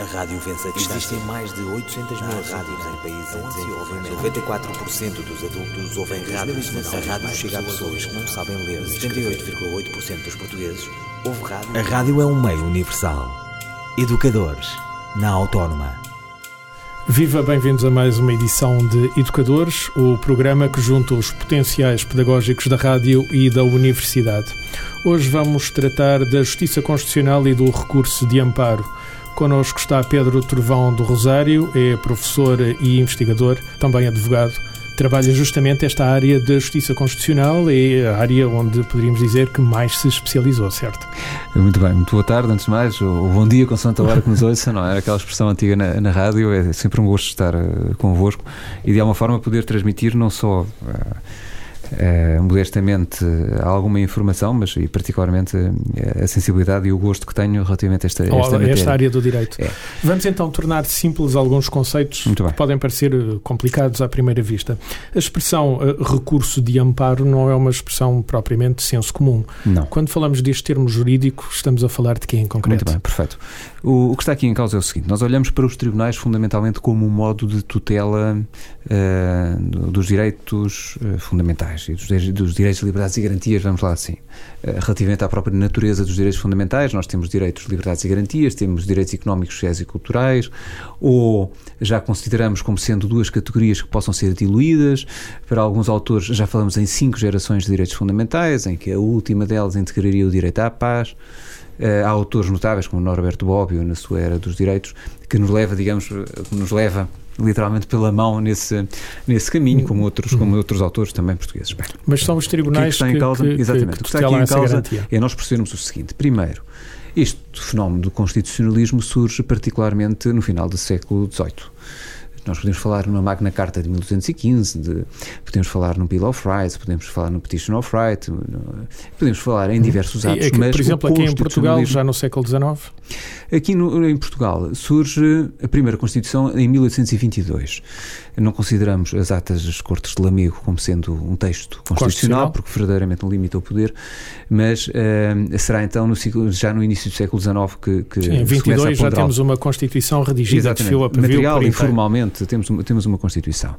A rádio vence a distância. Existem mais de 800 mil rádios em países em desenvolvimento. 94% dos adultos ouvem rádios. A rádio chega a pessoas que não sabem ler. 78,8% dos portugueses ouvem rádio. A rádio é um meio universal. Educadores, na Autónoma. Viva, bem-vindos a mais uma edição de Educadores, o programa que junta os potenciais pedagógicos da rádio e da universidade. Hoje vamos tratar da Justiça Constitucional e do recurso de amparo. Connosco está Pedro Trovão do Rosário, é professor e investigador, também advogado. Trabalha justamente esta área da justiça constitucional, é a área onde poderíamos dizer que mais se especializou, certo? Muito bem, muito boa tarde, antes de mais, o bom dia com Santa Hora que nos ouça, não é? Aquela expressão antiga na, na rádio, é sempre um gosto estar uh, convosco e de alguma forma poder transmitir não só. Uh, uh, modestamente alguma informação, mas e particularmente uh, a sensibilidade e o gosto que tenho relativamente a esta, esta, oh, esta área do direito. É. Vamos então tornar simples alguns conceitos que podem parecer eh, complicados à primeira vista. A expressão uh, recurso de amparo não é uma expressão propriamente de senso comum. Não. Quando falamos deste termo jurídico, estamos a falar de quem em concreto? Muito bem, perfeito. O, o, que está aqui em causa é o seguinte: nós olhamos para os tribunais fundamentalmente como um modo de tutela dos direitos fundamentais fundamentais e dos, dos, direitos, liberdades e garantias, vamos lá assim. Eh, relativamente à própria natureza dos direitos fundamentais, nós temos direitos, liberdades e garantias, temos direitos económicos, sociais e culturais, ou já consideramos como sendo duas categorias que possam ser diluídas. Para alguns autores, já falamos em cinco gerações de direitos fundamentais, em que a última delas integraria o direito à paz. Uh, há autores notáveis como Norberto Bobbio na sua era dos direitos que nos leva, digamos, nos leva literalmente pela mão nesse, nesse caminho, como outros, como uhum. outros autores também portugueses. Bem, Mas são os tribunais que, que, em causa, que, exatamente, que, que, está aqui em causa é nós percebermos o seguinte: primeiro, este fenómeno do constitucionalismo surge particularmente no final do século XVIII nós podemos falar numa Magna Carta de 1215, de, podemos falar no Bill of Rights, podemos falar no Petition of Right, no, podemos falar em diversos atos. Aqui, mas por exemplo, aqui em Portugal, já no século XIX? Aqui no, em Portugal surge a primeira Constituição em 1822. Não consideramos as atas das Cortes de Lamego como sendo um texto constitucional, constitucional. porque verdadeiramente não limita o poder, mas uh, será então no, já no início do século XIX que, que Sim, em 22 já temos uma Constituição redigida Exatamente. de fio a Material e formalmente temos uma, temos uma Constituição.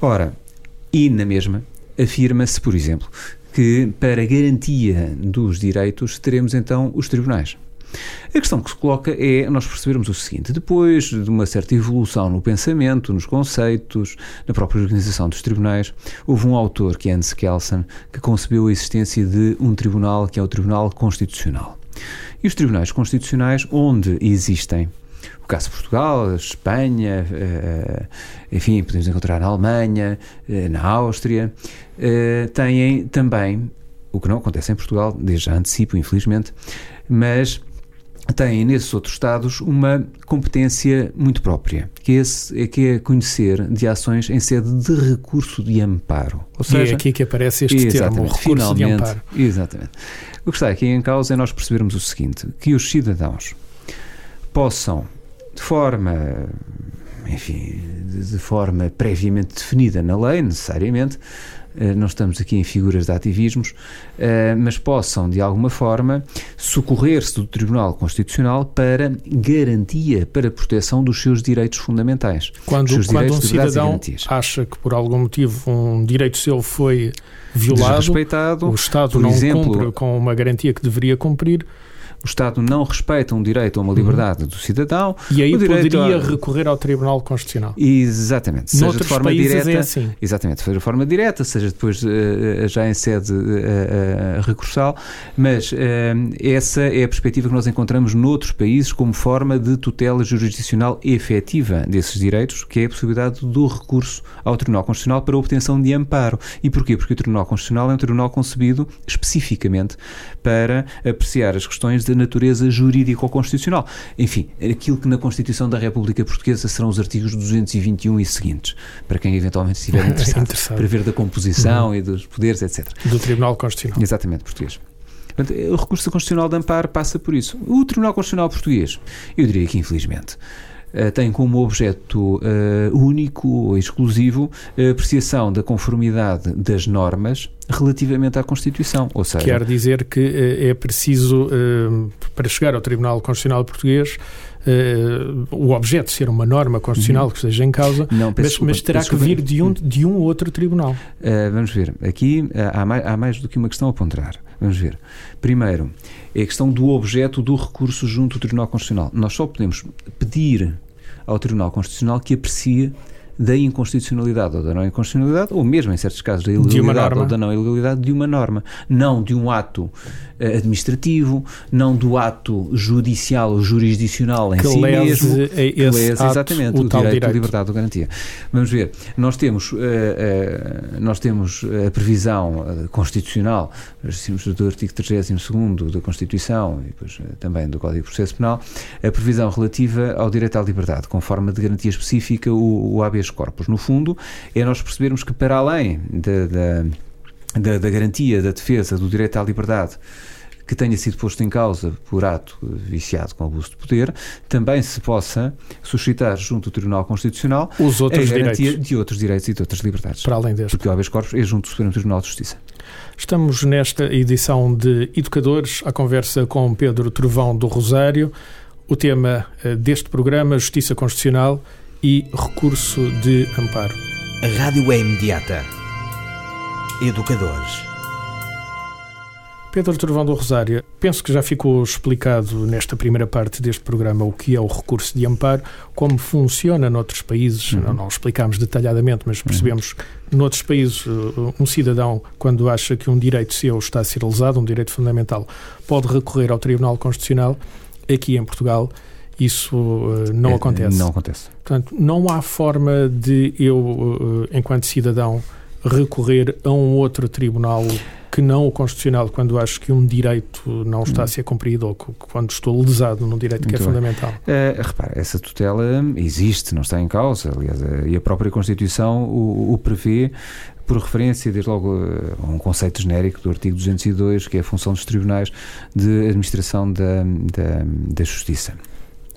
Ora, e na mesma afirma-se, por exemplo, que para garantia dos direitos teremos então os tribunais. A questão que se coloca é nós percebermos o seguinte: depois de uma certa evolução no pensamento, nos conceitos, na própria organização dos tribunais, houve um autor, que é Hans Kelsen, que concebeu a existência de um tribunal que é o Tribunal Constitucional. E os tribunais constitucionais, onde existem o caso de Portugal, Espanha, eh, enfim, podemos encontrar na Alemanha, eh, na Áustria, eh, têm também, o que não acontece em Portugal, desde já antecipo, infelizmente, mas têm nesses outros Estados uma competência muito própria, que é, esse, é, que é conhecer de ações em sede de recurso de amparo. Ou seja, e é aqui que aparece este termo, recurso finalmente, de amparo. Exatamente. O que está aqui em causa é nós percebermos o seguinte, que os cidadãos possam de forma, enfim, de forma previamente definida na lei, necessariamente, eh, não estamos aqui em figuras de ativismos, eh, mas possam, de alguma forma, socorrer-se do Tribunal Constitucional para garantia, para proteção dos seus direitos fundamentais. Quando, seus quando um cidadão acha que, por algum motivo, um direito seu foi violado, o Estado não exemplo, cumpre com uma garantia que deveria cumprir, o Estado não respeita um direito a uma liberdade uhum. do cidadão. E aí poderia a... recorrer ao Tribunal Constitucional. Exatamente. Seja Noutros de forma direta. É assim. Exatamente. Seja de forma direta, seja depois uh, já em sede uh, recursal. Mas essa é a perspectiva que nós encontramos noutros países como forma de tutela jurisdicional efetiva desses direitos, que é a possibilidade do recurso ao Tribunal Constitucional para obtenção de amparo. E porquê? Porque o Tribunal Constitucional é um tribunal concebido especificamente para apreciar as questões de natureza jurídico-constitucional. Enfim, aquilo que na Constituição da República Portuguesa serão os artigos 221 e seguintes, para quem eventualmente estiver interessado, interessado. para ver da composição uhum. e dos poderes, etc. Do Tribunal Constitucional. Exatamente, português. Portanto, o recurso constitucional de amparo passa por isso. O Tribunal Constitucional Português, eu diria que infelizmente, uh, tem como objeto uh, único ou exclusivo a apreciação da conformidade das normas relativamente à Constituição. Ou seja, Quer dizer que uh, é preciso, para chegar ao Tribunal Constitucional Português, Uh, o objeto ser uma norma constitucional uhum. que esteja em causa, Não, mas, desculpa, mas, terá que vir de um, de um outro tribunal. Uh, vamos ver. Aqui há, mais, há mais do que uma questão a ponderar. Vamos ver. Primeiro, é a questão do objeto do recurso junto ao Tribunal Constitucional. Nós só podemos pedir ao Tribunal Constitucional que aprecie da inconstitucionalidade ou da não inconstitucionalidade, ou mesmo em certos casos da ilegalidade ou da não ilegalidade de uma norma, não de um ato uh, administrativo, não do ato judicial ou jurisdicional em que si mesmo, que lese exatamente o, o direito, direito, à liberdade ou garantia. Vamos ver, nós temos, uh, uh, nós temos a previsão constitucional, do artigo 32 da Constituição e depois também do Código de Processo Penal, a previsão relativa ao direito à liberdade, com forma de garantia específica, o, o habeas habeas corpus. No fundo, é nós percebermos que, para além da, da, da, da garantia da defesa do direito à liberdade, que tenha sido posto em causa por ato viciado com abuso de poder, também se possa suscitar junto do Tribunal Constitucional Os outros a garantia direitos. de outros direitos e de outras liberdades. Para além deste. Porque o habeas corpus é junto do Supremo Tribunal de Justiça. Estamos nesta edição de Educadores, a conversa com Pedro Trovão do Rosário. O tema eh, deste programa, Justiça Constitucional, e recurso de amparo. A rádio é imediata. Educadores. Pedro Trovão do Rosário, penso que já ficou explicado nesta primeira parte deste programa o que é o recurso de amparo, como funciona noutros países, uhum. não, não explicámos detalhadamente, mas percebemos uhum. que noutros países uh, um cidadão, quando acha que um direito seu está a ser lesado, um direito fundamental, pode recorrer ao Tribunal Constitucional. Aqui em Portugal isso uh, não é, acontece. Não acontece. Portanto, não há forma de eu, uh, enquanto cidadão, recorrer a um outro tribunal que não o constitucional, quando acho que um direito não está a ser cumprido ou quando estou lesado num direito que é fundamental. Uh, repara, essa tutela existe, não está em causa, aliás, e a própria Constituição o, o prevê por referência, desde logo, a um conceito genérico do artigo 202, que é a função dos tribunais de administração da, da, da justiça.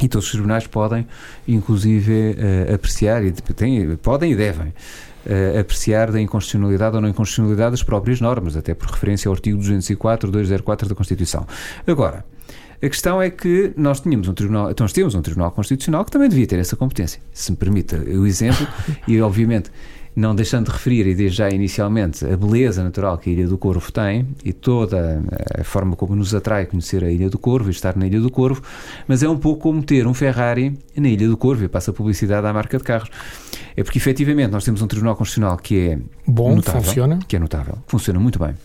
E todos os tribunais podem, inclusive, uh, apreciar, e têm, podem e devem, uh, apreciar da inconstitucionalidade ou não inconstitucionalidade das próprias normas, até por referência ao artigo 204, 204 da Constituição. Agora, a questão é que nós tínhamos um tribunal, então nós temos um tribunal constitucional que também devia ter essa competência. Se me permita o exemplo, e obviamente não deixando de referir, e desde já inicialmente, a beleza natural que a Ilha do Corvo tem e toda a forma como nos atrai conhecer a Ilha do Corvo e estar na Ilha do Corvo, mas é um pouco como ter um Ferrari na Ilha do Corvo e passa publicidade à marca de carros. É porque efetivamente nós temos um Tribunal Constitucional que é bom, notável, funciona. que é notável, funciona muito bem.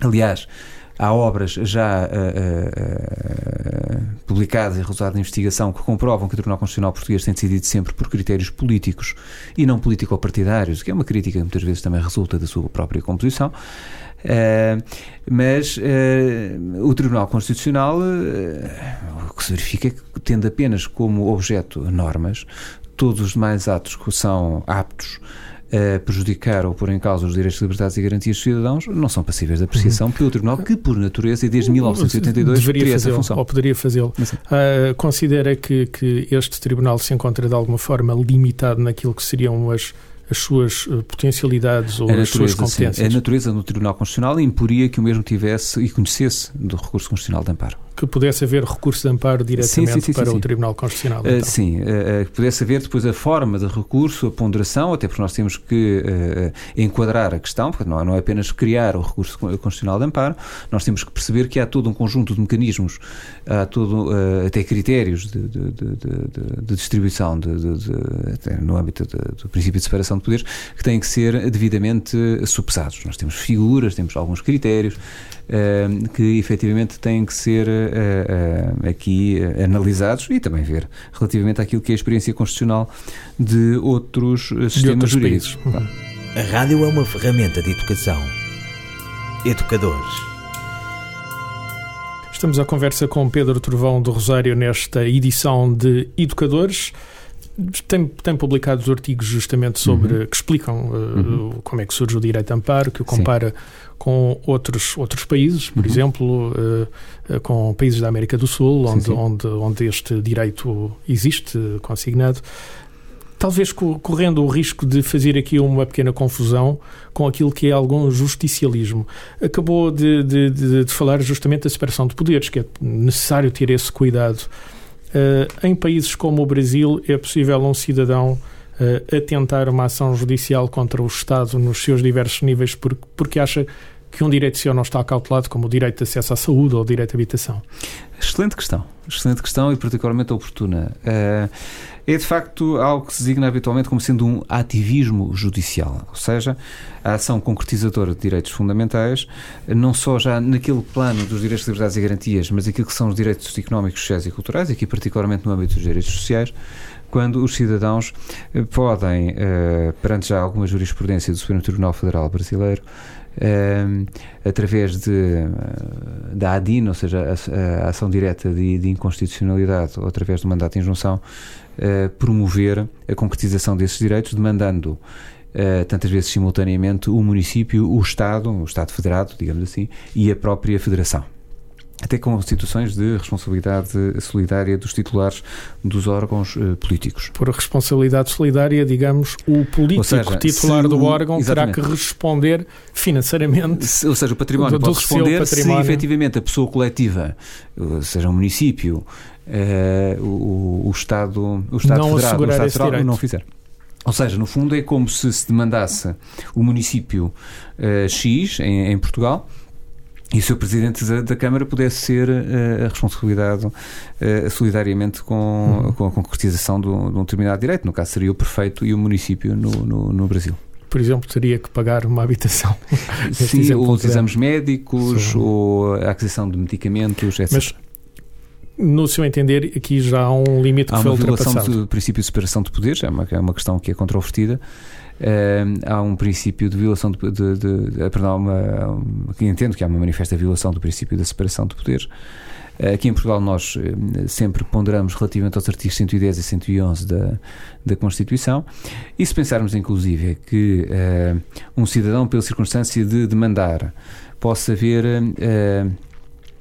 Aliás, Há obras já uh, uh, publicadas e resultado de investigação que comprovam que o Tribunal Constitucional Português tem decidido sempre por critérios políticos e não político-partidários, que é uma crítica que muitas vezes também resulta da sua própria composição. Uh, mas o Tribunal Constitucional o que se verifica é que, tendo apenas como objeto normas, todos os demais atos que são aptos a prejudicar ou pôr em causa os direitos, liberdades e garantias dos cidadãos não são passíveis de apreciação uhum. pelo Tribunal, que por natureza e desde 1982 Deveria teria essa função. Ou poderia fazê-lo. Uh, considera que, que este Tribunal se encontra de alguma forma limitado naquilo que seriam as as suas uh, potencialidades ou as suas competências. Sim, a natureza do Tribunal Constitucional imporia que o mesmo tivesse e conhecesse do recurso constitucional de amparo que pudesse haver recurso de amparo diretamente sim, sim, sim, para o Tribunal Constitucional. Uh, então. sim, uh, que pudesse haver depois a forma de recurso, a ponderação, até porque nós temos que uh, enquadrar a questão, porque não, não é apenas criar o recurso constitucional de amparo, nós temos que perceber que há todo um conjunto de mecanismos, há todo, até critérios de, de, de, de distribuição no âmbito do princípio de separação de poderes que têm que ser devidamente sopesados. Nós temos figuras, temos alguns critérios que efetivamente têm que ser uh, aqui uh, analisados e também ver relativamente àquilo que é a experiência constitucional de outros sistemas de outros jurídicos. Uhum. A rádio é uma ferramenta de educação. Educadores. Estamos à conversa com Pedro Trovão do Rosário nesta edição de Educadores. tem, tem publicado artigos justamente sobre uhum. que explicam uh, uhum. como é que surge o direito de amparo, que o compara Sim. Com outros, outros países, por uhum. exemplo, uh, com países da América do Sul, onde, sim, sim. onde, onde este direito existe consignado. Talvez correndo o risco de fazer aqui uma pequena confusão com aquilo que é algum justicialismo. Acabou de, de, de, de falar justamente da separação de poderes, que é necessário ter esse cuidado Uh, em países como o Brasil, é possível um cidadão atentar uma ação judicial contra o Estado nos seus diversos níveis porque, porque acha que um direito seu não está cautelado, como o direito de acesso à saúde ou o direito à habitação? Excelente questão. Excelente questão e particularmente oportuna. Uh, é de facto algo que se designa habitualmente como sendo um ativismo judicial, ou seja, a ação concretizadora de direitos fundamentais, não só já naquele plano dos direitos, liberdades e garantias, mas aquilo que são os direitos económicos, sociais e culturais, aqui particularmente no âmbito dos direitos sociais, quando os cidadãos eh, podem, uh, perante já alguma jurisprudência do Supremo Tribunal Federal Brasileiro, Uh, através de, uh, da ADIN, ou seja, a, a ação direta de, de, inconstitucionalidade, ou através do mandato de injunção, uh, promover a concretização desses direitos, demandando tantas vezes simultaneamente o município, o Estado, o Estado federado, digamos assim, e a própria Federação até com situações de responsabilidade solidária dos titulares dos órgãos uh, políticos. Por responsabilidade solidária, digamos, o político seja, titular do órgão terá que responder financeiramente. Se, ou seja, o património do, pode do responder património. se efetivamente a pessoa coletiva, seja um município, uh, o, o, Estado, o Estado não Federado, o Estado Federal, não fizer. Ou seja, no fundo é como se se demandasse o município uh, X em, em Portugal e se o Presidente da, da Câmara pudesse ser uh, a responsabilidade uh, solidariamente com, uhum. com a concretização de um, de um, determinado direito, no caso seria o prefeito e o município no, no, no Brasil. Por exemplo, teria que pagar uma habitação. Sim, ou os exames médicos, Sim. ou a aquisição de medicamentos, etc. Mas, no seu entender, aqui já há um limite que há foi ultrapassado. Há uma violação do princípio de separação de poderes, é uma, é uma questão que é controvertida. Uh, há um princípio de violação de, de, de, de perdão, uma, entendo que há uma manifesta violação do princípio da separação de poderes. Uh, aqui em Portugal nós uh, sempre ponderamos relativamente aos artigos 110 e 111 da, da Constituição e se pensarmos inclusive que um cidadão pela circunstância de demandar possa ver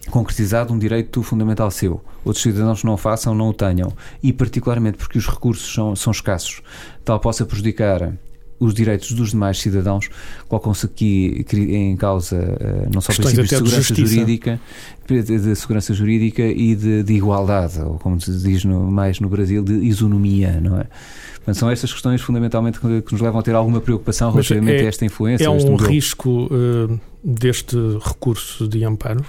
concretizado um direito fundamental seu. Outros cidadãos não o façam, não o tenham. E particularmente porque os recursos são, são escassos, tal possa prejudicar os direitos dos demais cidadãos, colocam-se aqui em causa uh, não só princípios de segurança de jurídica, de, segurança jurídica e de, de, igualdade, ou como se diz no, mais no Brasil, de isonomia, não é? Portanto, são estas questões fundamentalmente que, que nos levam a ter alguma preocupação relativamente é, a esta influência. É um risco uh, deste recurso de amparo?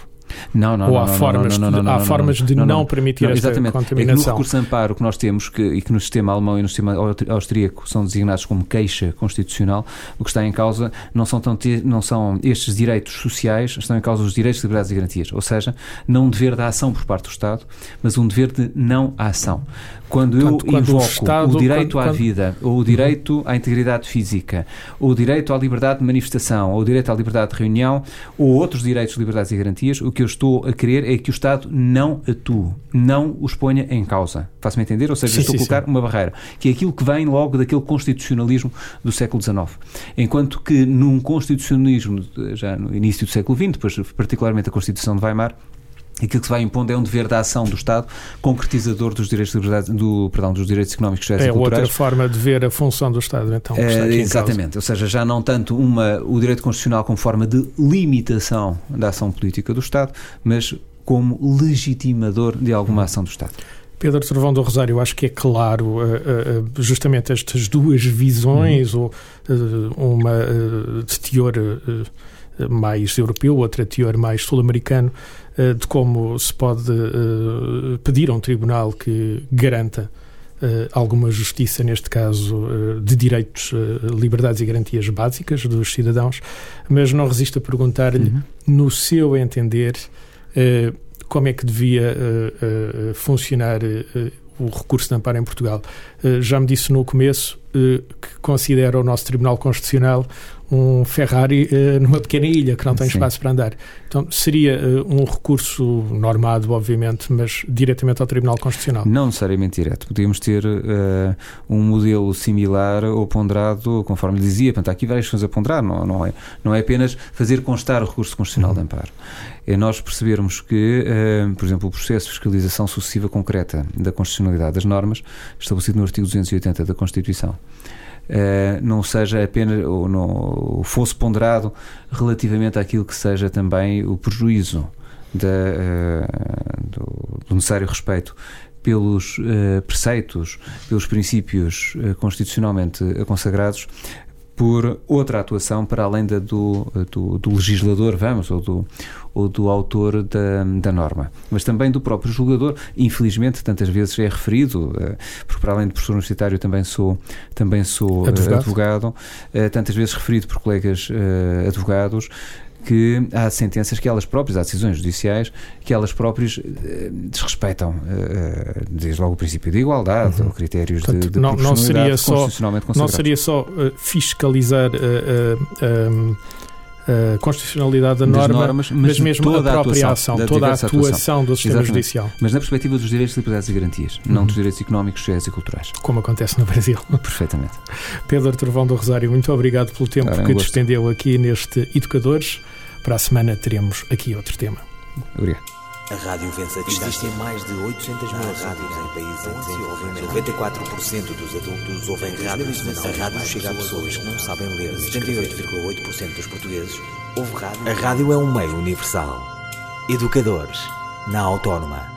Não, não, Ou há não, formas, não, não, de, há formas de não, permitir esta exatamente. contaminação. É que no recurso amparo que nós temos, que, e que no sistema alemão e no sistema austríaco são designados como queixa constitucional, o que está em causa não são, tão, não são estes direitos sociais, estão em causa os direitos, liberdades e garantias. Ou seja, não um dever da ação por parte do Estado, mas um dever de não ação. Quando Portanto, eu quando invoco o, Estado, o direito quando, à quando... vida, ou o direito à integridade física, ou o direito à liberdade de manifestação, ou o direito à liberdade de reunião, ou outros direitos, liberdades e garantias, o que eu estou a querer é que o Estado não atue, não os ponha em causa. Faço-me entender? Ou seja, sim, estou sim, a colocar sim. uma barreira, que é aquilo que vem logo daquele constitucionalismo do século XIX. Enquanto que num constitucionalismo, já no início do século XX, depois particularmente a Constituição de Weimar, Aquilo que se vai impondo é um dever da ação do Estado concretizador dos direitos do, perdão, dos direitos económicos, sociais é e culturais. É outra forma de ver a função do Estado, então. É, exatamente, ou seja, já não tanto uma, o direito constitucional como forma de limitação da ação política do Estado, mas como legitimador de alguma ação do Estado. Pedro Trovão do Rosário, acho que é claro eh, eh, justamente estas duas visões, uhum. ou uma de teor mais europeu, outra de teor mais sul-americano, eh, de como se pode eh, pedir a um tribunal que garanta eh, alguma justiça, neste caso, de direitos, liberdades e garantias básicas dos cidadãos, mas não resisto a perguntar-lhe, uhum. no seu entender, como é que devia funcionar o recurso de amparo em Portugal. Já me disse no começo que considera o nosso Tribunal Constitucional um Ferrari uh, numa pequena ilha que não tem Sim. espaço para andar. Então seria uh, um recurso normado, obviamente, mas diretamente ao Tribunal Constitucional. Não necessariamente direto. Podíamos ter uh, um modelo similar ou ponderado, conforme lhe dizia. Portanto, há aqui várias coisas a ponderar. Não, não, é, não é apenas fazer constar o recurso constitucional uhum. de amparo. É nós percebermos que, por exemplo, o processo de fiscalização sucessiva concreta da das normas, estabelecido no artigo 280 da Constituição, Uh, não seja apenas ou não fosse ponderado relativamente àquilo que seja também o prejuízo uh, do, do, necessário respeito pelos uh, preceitos, pelos princípios constitucionalmente consagrados, por outra atuação para além da do, do, do, legislador, vamos, ou do, ou do autor da, da norma, mas também do próprio julgador. Infelizmente, tantas vezes é referido, uh, porque para além de professor universitário também sou, também sou uh, advogado, advogado. Uh, tantas vezes referido por colegas advogados, que há sentenças que elas próprias, há decisões judiciais que elas próprias eh, desrespeitam, eh, desde logo o princípio de igualdade, uhum. ou critérios Portanto, de, de não, não seria só Não seria só uh, fiscalizar uh, a constitucionalidade da norma, normas, mas, mas mesmo toda a própria a atuação, ação, toda a atuação, atuação do sistema Exatamente. judicial. Mas na perspectiva dos direitos, liberdades e garantias, uhum. não dos direitos económicos, sociais e culturais. Como acontece no Brasil. Perfeitamente. Pedro Trovão do Rosário, muito obrigado pelo tempo um que despendeu aqui neste Educadores. Para a semana teremos aqui outro tema. Obrigado. A rádio vence a distância. Existem mais de 800 mil rádios em países em desenvolvimento. 94% dos adultos ouvem rádio semanal. A rádio chega a pessoas que não sabem ler. 78,8% dos portugueses ouvem rádio. A rádio é um meio universal. Educadores, na Autónoma.